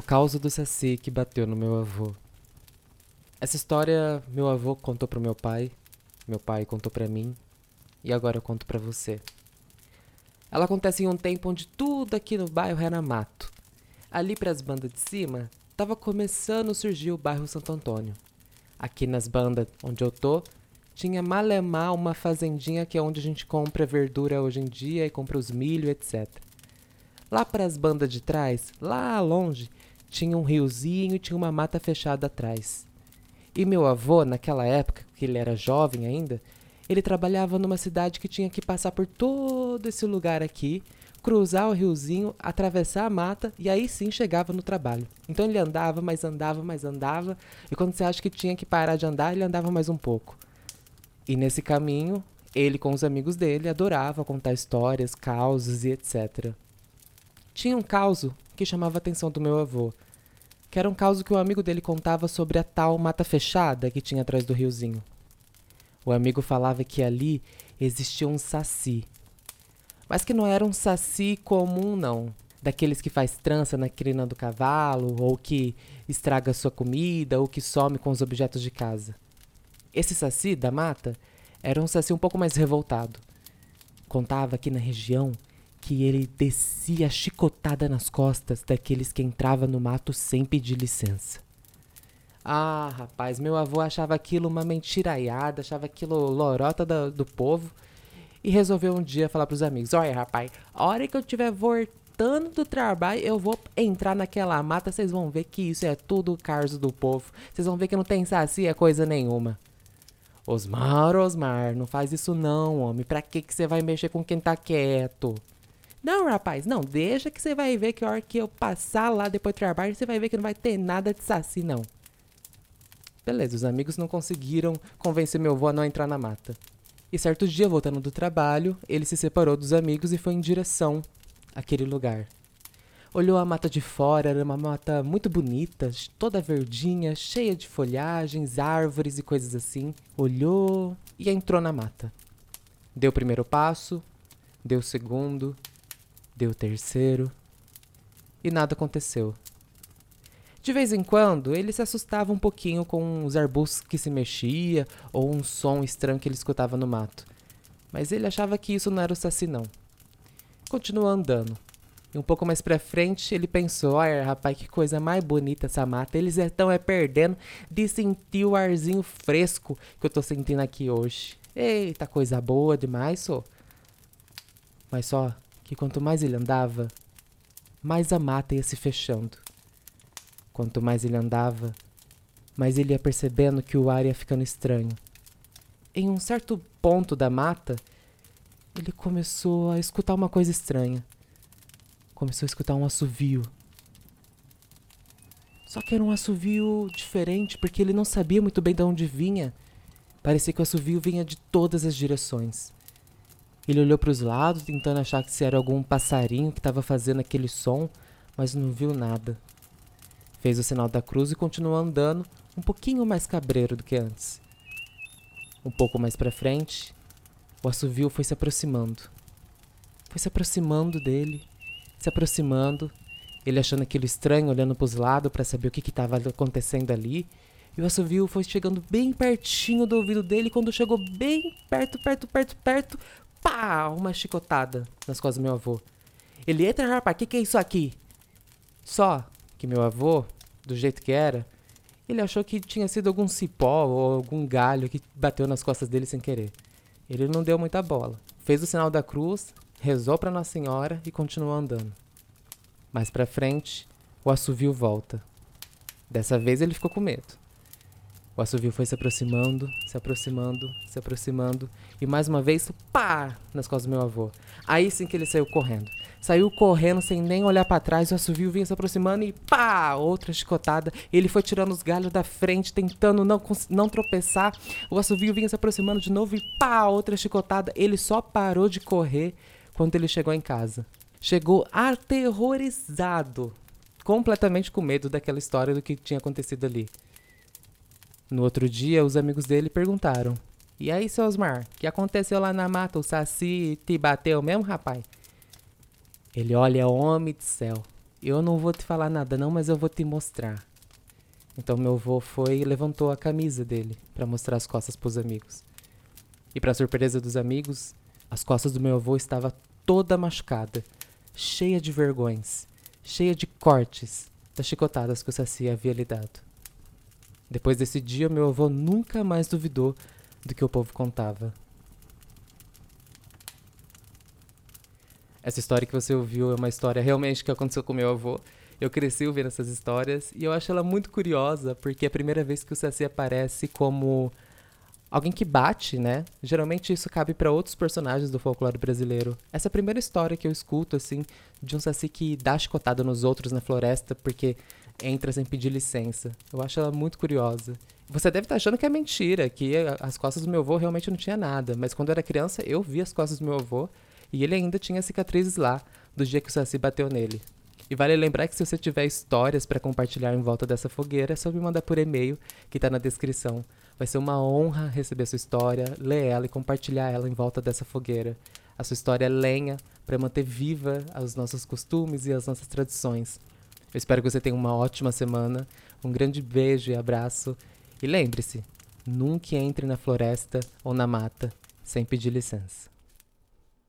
causa do saci que bateu no meu avô. Essa história meu avô contou pro meu pai, meu pai contou pra mim e agora eu conto pra você. Ela acontece em um tempo onde tudo aqui no bairro era mato. Ali para as bandas de cima, tava começando a surgir o bairro Santo Antônio. Aqui nas bandas onde eu tô, tinha malemar uma fazendinha que é onde a gente compra verdura hoje em dia e compra os milho, etc. Lá para as bandas de trás, lá longe, tinha um riozinho e tinha uma mata fechada atrás. E meu avô, naquela época, que ele era jovem ainda, ele trabalhava numa cidade que tinha que passar por todo esse lugar aqui, cruzar o riozinho, atravessar a mata e aí sim chegava no trabalho. Então ele andava, mas andava, mas andava, e quando você acha que tinha que parar de andar, ele andava mais um pouco. E nesse caminho, ele com os amigos dele adorava contar histórias, causos e etc. Tinha um causo que chamava a atenção do meu avô, que era um causo que o um amigo dele contava sobre a tal mata fechada que tinha atrás do riozinho. O amigo falava que ali existia um saci. Mas que não era um saci comum, não. Daqueles que faz trança na crina do cavalo, ou que estraga sua comida, ou que some com os objetos de casa. Esse saci da mata era um saci um pouco mais revoltado. Contava aqui na região que ele descia chicotada nas costas daqueles que entrava no mato sem pedir licença. Ah, rapaz, meu avô achava aquilo uma mentiraiada, achava aquilo lorota do, do povo e resolveu um dia falar pros amigos: Olha, rapaz, a hora que eu estiver voltando do trabalho, eu vou entrar naquela mata, vocês vão ver que isso é tudo carzo do povo. Vocês vão ver que não tem saci, é coisa nenhuma. Osmar, Osmar, não faz isso não, homem. Pra que que você vai mexer com quem tá quieto? Não, rapaz, não, deixa que você vai ver que a hora que eu passar lá depois do trabalho, você vai ver que não vai ter nada de saci, não. Beleza, os amigos não conseguiram convencer meu avô a não entrar na mata. E certo dia, voltando do trabalho, ele se separou dos amigos e foi em direção àquele lugar. Olhou a mata de fora, era uma mata muito bonita, toda verdinha, cheia de folhagens, árvores e coisas assim. Olhou e entrou na mata. Deu o primeiro passo, deu o segundo, deu o terceiro e nada aconteceu. De vez em quando, ele se assustava um pouquinho com os arbustos que se mexia ou um som estranho que ele escutava no mato. Mas ele achava que isso não era o saci não. Continuou andando. E um pouco mais pra frente, ele pensou: Olha, rapaz, que coisa mais bonita essa mata. Eles estão é perdendo de sentir o arzinho fresco que eu tô sentindo aqui hoje. Eita, coisa boa demais, só. Mas só que quanto mais ele andava, mais a mata ia se fechando. Quanto mais ele andava, mais ele ia percebendo que o ar ia ficando estranho. Em um certo ponto da mata, ele começou a escutar uma coisa estranha. Começou a escutar um assovio. Só que era um assovio diferente, porque ele não sabia muito bem de onde vinha. Parecia que o assovio vinha de todas as direções. Ele olhou para os lados, tentando achar que se era algum passarinho que estava fazendo aquele som, mas não viu nada. Fez o sinal da cruz e continuou andando, um pouquinho mais cabreiro do que antes. Um pouco mais para frente, o assovio foi se aproximando. Foi se aproximando dele, se aproximando, ele achando aquilo estranho, olhando para os lados para saber o que estava acontecendo ali. E o assovio foi chegando bem pertinho do ouvido dele. Quando chegou bem perto, perto, perto, perto, pá! Uma chicotada nas costas do meu avô. Ele, eita rapaz, o que, que é isso aqui? Só que meu avô, do jeito que era, ele achou que tinha sido algum cipó ou algum galho que bateu nas costas dele sem querer. Ele não deu muita bola. Fez o sinal da cruz, rezou para Nossa Senhora e continuou andando. Mais para frente, o assovio volta. Dessa vez ele ficou com medo. O assovio foi se aproximando, se aproximando, se aproximando e mais uma vez, pá, nas costas do meu avô. Aí sim que ele saiu correndo. Saiu correndo sem nem olhar para trás, o assovio vinha se aproximando e pá, outra chicotada. Ele foi tirando os galhos da frente, tentando não, não tropeçar. O assovio vinha se aproximando de novo e pá, outra chicotada. Ele só parou de correr quando ele chegou em casa. Chegou aterrorizado, completamente com medo daquela história do que tinha acontecido ali. No outro dia, os amigos dele perguntaram: E aí, seu Osmar, o que aconteceu lá na mata? O Saci te bateu mesmo, rapaz? Ele olha, homem do céu. Eu não vou te falar nada não, mas eu vou te mostrar. Então meu avô foi e levantou a camisa dele para mostrar as costas para os amigos. E para surpresa dos amigos, as costas do meu avô estava toda machucada, cheia de vergões, cheia de cortes das chicotadas que o Saci havia lhe dado. Depois desse dia, meu avô nunca mais duvidou do que o povo contava. Essa história que você ouviu é uma história realmente que aconteceu com meu avô. Eu cresci ouvindo essas histórias e eu acho ela muito curiosa, porque é a primeira vez que o Saci aparece como alguém que bate, né? Geralmente isso cabe para outros personagens do folclore brasileiro. Essa é a primeira história que eu escuto, assim, de um Saci que dá chicotada nos outros na floresta porque entra sem pedir licença. Eu acho ela muito curiosa. Você deve estar achando que é mentira, que as costas do meu avô realmente não tinha nada, mas quando eu era criança eu vi as costas do meu avô e ele ainda tinha cicatrizes lá do dia que o Saci bateu nele. E vale lembrar que se você tiver histórias para compartilhar em volta dessa fogueira, é só me mandar por e-mail que está na descrição. Vai ser uma honra receber sua história, ler ela e compartilhar ela em volta dessa fogueira. A sua história é lenha para manter viva os nossos costumes e as nossas tradições. Eu espero que você tenha uma ótima semana. Um grande beijo e abraço. E lembre-se, nunca entre na floresta ou na mata sem pedir licença.